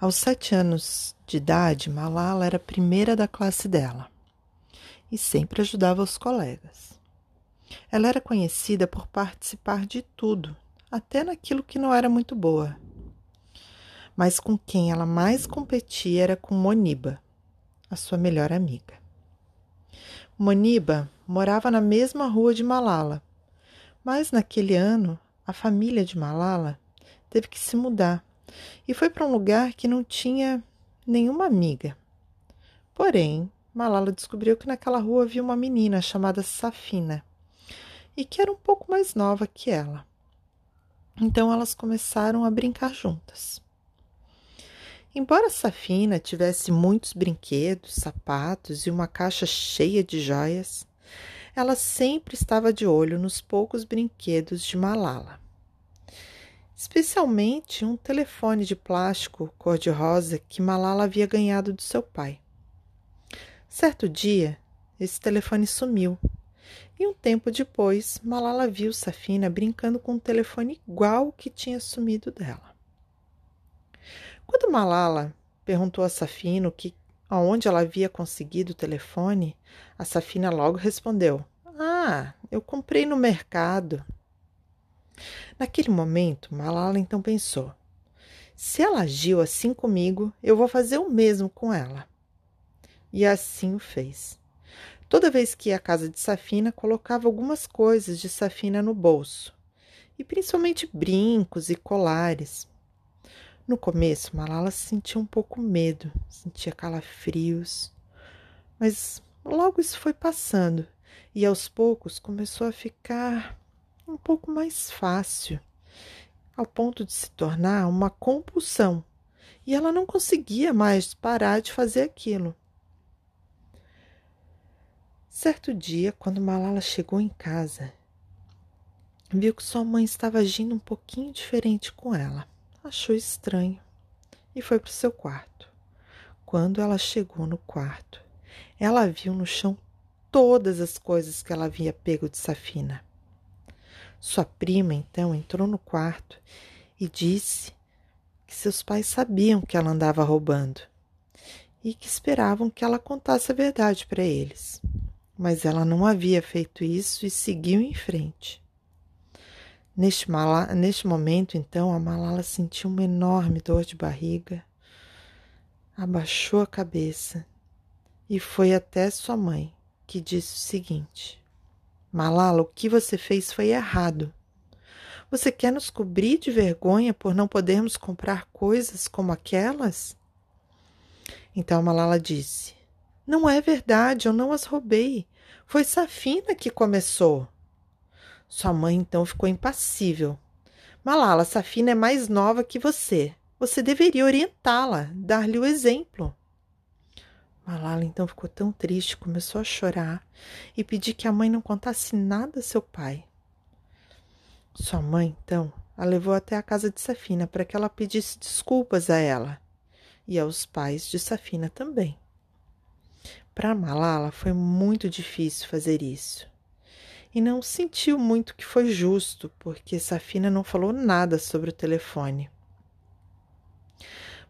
Aos sete anos de idade, Malala era a primeira da classe dela e sempre ajudava os colegas. Ela era conhecida por participar de tudo, até naquilo que não era muito boa. Mas com quem ela mais competia era com Moniba, a sua melhor amiga. Moniba morava na mesma rua de Malala, mas naquele ano a família de Malala teve que se mudar e foi para um lugar que não tinha nenhuma amiga. Porém, Malala descobriu que naquela rua havia uma menina chamada Safina e que era um pouco mais nova que ela. Então elas começaram a brincar juntas. Embora Safina tivesse muitos brinquedos, sapatos e uma caixa cheia de joias, ela sempre estava de olho nos poucos brinquedos de Malala. Especialmente um telefone de plástico cor-de-rosa que Malala havia ganhado do seu pai. Certo dia, esse telefone sumiu. E um tempo depois, Malala viu Safina brincando com um telefone igual que tinha sumido dela. Quando Malala perguntou a Safina que, aonde ela havia conseguido o telefone, a Safina logo respondeu: Ah, eu comprei no mercado. Naquele momento, Malala então pensou: se ela agiu assim comigo, eu vou fazer o mesmo com ela. E assim o fez. Toda vez que ia à casa de Safina, colocava algumas coisas de Safina no bolso, e principalmente brincos e colares. No começo, Malala sentia um pouco medo, sentia calafrios, mas logo isso foi passando e aos poucos começou a ficar um pouco mais fácil, ao ponto de se tornar uma compulsão, e ela não conseguia mais parar de fazer aquilo. Certo dia, quando Malala chegou em casa, viu que sua mãe estava agindo um pouquinho diferente com ela. Achou estranho e foi para o seu quarto. Quando ela chegou no quarto, ela viu no chão todas as coisas que ela havia pego de Safina. Sua prima então entrou no quarto e disse que seus pais sabiam que ela andava roubando e que esperavam que ela contasse a verdade para eles mas ela não havia feito isso e seguiu em frente. Neste, mala, neste momento, então, a Malala sentiu uma enorme dor de barriga, abaixou a cabeça e foi até sua mãe, que disse o seguinte: Malala, o que você fez foi errado. Você quer nos cobrir de vergonha por não podermos comprar coisas como aquelas? Então Malala disse: não é verdade, eu não as roubei. Foi Safina que começou. Sua mãe então ficou impassível. Malala, Safina é mais nova que você. Você deveria orientá-la, dar-lhe o exemplo. Malala então ficou tão triste, começou a chorar e pedir que a mãe não contasse nada a seu pai. Sua mãe, então, a levou até a casa de Safina para que ela pedisse desculpas a ela e aos pais de Safina também. Para Malala foi muito difícil fazer isso. E não sentiu muito que foi justo, porque Safina não falou nada sobre o telefone.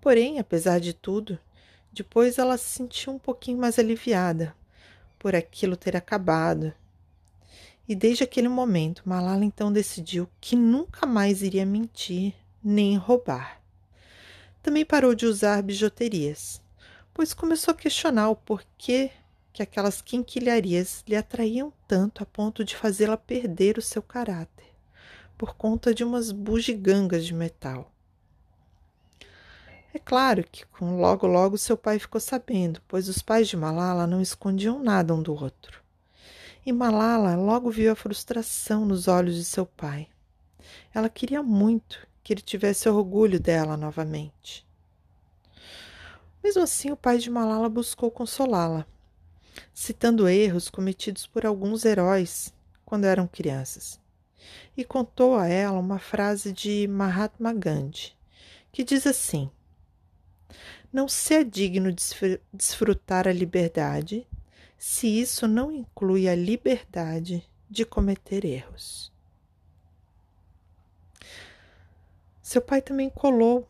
Porém, apesar de tudo, depois ela se sentiu um pouquinho mais aliviada por aquilo ter acabado. E desde aquele momento, Malala então decidiu que nunca mais iria mentir nem roubar. Também parou de usar bijuterias pois começou a questionar o porquê que aquelas quinquilharias lhe atraíam tanto a ponto de fazê-la perder o seu caráter, por conta de umas bugigangas de metal. É claro que logo logo seu pai ficou sabendo, pois os pais de Malala não escondiam nada um do outro. E Malala logo viu a frustração nos olhos de seu pai. Ela queria muito que ele tivesse orgulho dela novamente. Mesmo assim, o pai de Malala buscou consolá-la, citando erros cometidos por alguns heróis quando eram crianças, e contou a ela uma frase de Mahatma Gandhi, que diz assim: Não se é digno de desfrutar a liberdade se isso não inclui a liberdade de cometer erros. Seu pai também colou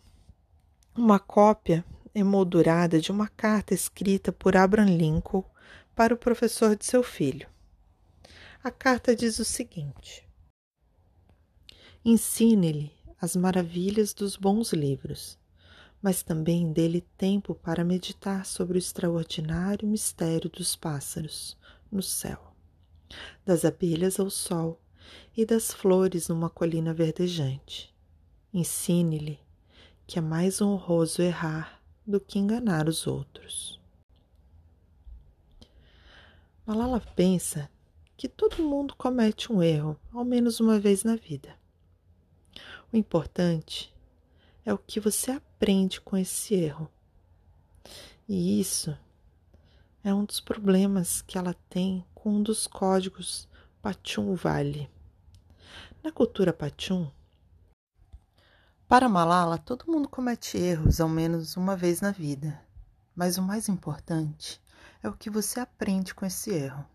uma cópia emoldurada de uma carta escrita por Abraham Lincoln para o professor de seu filho. A carta diz o seguinte: Ensine-lhe as maravilhas dos bons livros, mas também dê-lhe tempo para meditar sobre o extraordinário mistério dos pássaros no céu, das abelhas ao sol e das flores numa colina verdejante. Ensine-lhe que é mais honroso errar do que enganar os outros. Malala pensa que todo mundo comete um erro, ao menos uma vez na vida. O importante é o que você aprende com esse erro. E isso é um dos problemas que ela tem com um dos códigos Pachum Vale. Na cultura Pachum, para Malala, todo mundo comete erros ao menos uma vez na vida, mas o mais importante é o que você aprende com esse erro.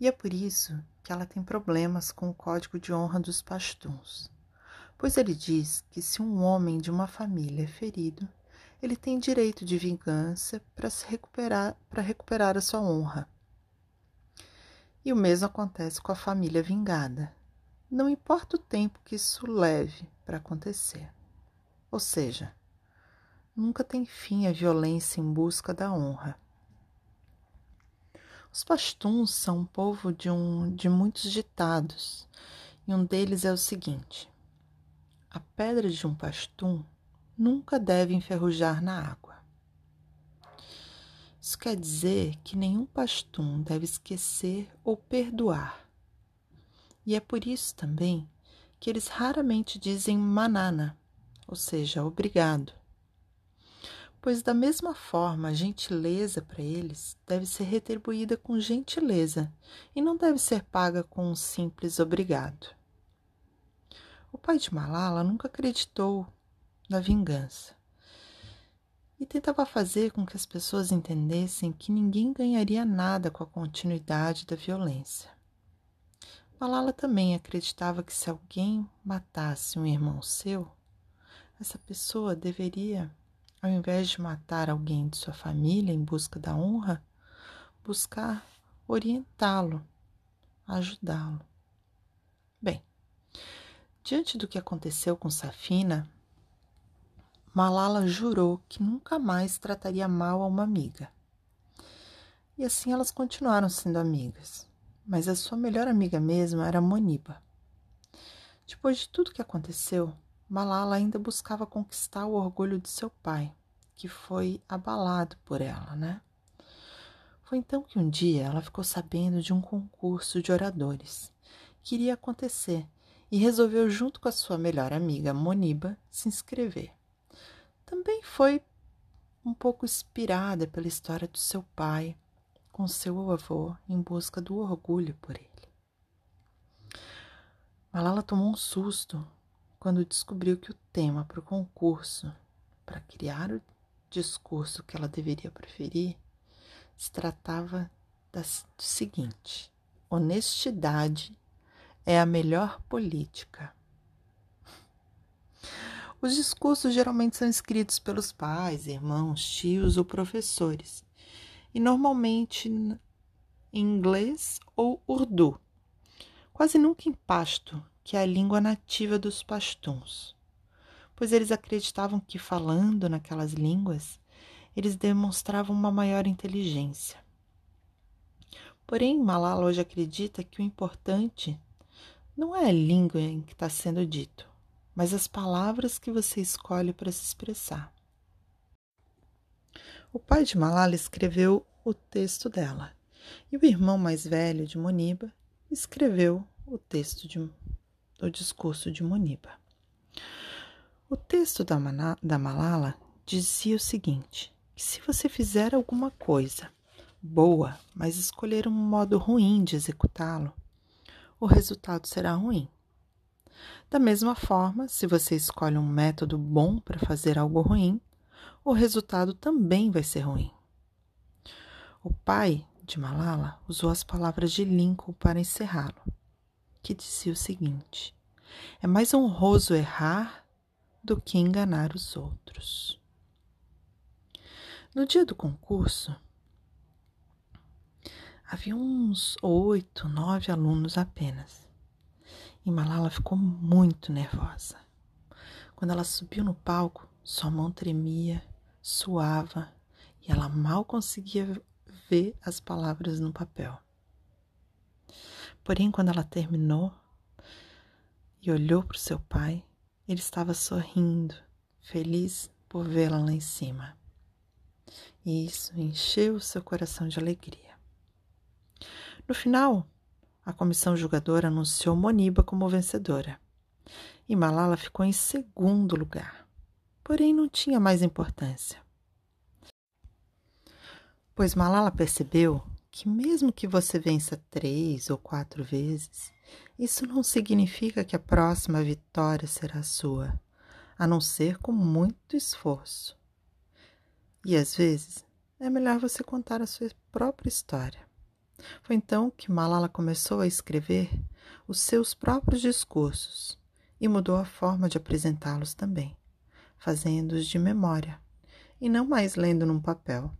E é por isso que ela tem problemas com o código de honra dos pastuns, pois ele diz que se um homem de uma família é ferido, ele tem direito de vingança para se recuperar para recuperar a sua honra. E o mesmo acontece com a família vingada. Não importa o tempo que isso leve para acontecer. Ou seja, nunca tem fim a violência em busca da honra. Os pastuns são um povo de, um, de muitos ditados, e um deles é o seguinte: a pedra de um pastum nunca deve enferrujar na água. Isso quer dizer que nenhum pastum deve esquecer ou perdoar. E é por isso também que eles raramente dizem manana, ou seja, obrigado pois da mesma forma a gentileza para eles deve ser retribuída com gentileza e não deve ser paga com um simples obrigado. O pai de Malala nunca acreditou na vingança e tentava fazer com que as pessoas entendessem que ninguém ganharia nada com a continuidade da violência. Malala também acreditava que se alguém matasse um irmão seu, essa pessoa deveria ao invés de matar alguém de sua família em busca da honra, buscar orientá-lo, ajudá-lo. Bem, diante do que aconteceu com Safina, Malala jurou que nunca mais trataria mal a uma amiga. E assim elas continuaram sendo amigas, mas a sua melhor amiga mesmo era Moniba. Depois de tudo que aconteceu, Malala ainda buscava conquistar o orgulho de seu pai, que foi abalado por ela, né? Foi então que um dia ela ficou sabendo de um concurso de oradores que iria acontecer e resolveu, junto com a sua melhor amiga Moniba, se inscrever. Também foi um pouco inspirada pela história do seu pai com seu avô em busca do orgulho por ele. Malala tomou um susto quando descobriu que o tema para o concurso, para criar o discurso que ela deveria preferir, se tratava do seguinte: honestidade é a melhor política. Os discursos geralmente são escritos pelos pais, irmãos, tios ou professores, e normalmente em inglês ou urdu, quase nunca em pasto, que é a língua nativa dos pastuns, pois eles acreditavam que, falando naquelas línguas, eles demonstravam uma maior inteligência. Porém, Malala hoje acredita que o importante não é a língua em que está sendo dito, mas as palavras que você escolhe para se expressar. O pai de Malala escreveu o texto dela, e o irmão mais velho de Moniba escreveu o texto de do discurso de Muniba. O texto da, Mana, da Malala dizia o seguinte: que se você fizer alguma coisa boa, mas escolher um modo ruim de executá-lo, o resultado será ruim. Da mesma forma, se você escolhe um método bom para fazer algo ruim, o resultado também vai ser ruim. O pai de Malala usou as palavras de Lincoln para encerrá-lo que dizia o seguinte: é mais honroso errar do que enganar os outros. No dia do concurso, havia uns oito, nove alunos apenas. E Malala ficou muito nervosa. Quando ela subiu no palco, sua mão tremia, suava e ela mal conseguia ver as palavras no papel. Porém, quando ela terminou e olhou para o seu pai, ele estava sorrindo, feliz por vê-la lá em cima. E isso encheu seu coração de alegria. No final, a comissão julgadora anunciou Moniba como vencedora e Malala ficou em segundo lugar. Porém, não tinha mais importância. Pois Malala percebeu que, mesmo que você vença três ou quatro vezes, isso não significa que a próxima vitória será sua, a não ser com muito esforço. E às vezes é melhor você contar a sua própria história. Foi então que Malala começou a escrever os seus próprios discursos e mudou a forma de apresentá-los também, fazendo-os de memória e não mais lendo num papel.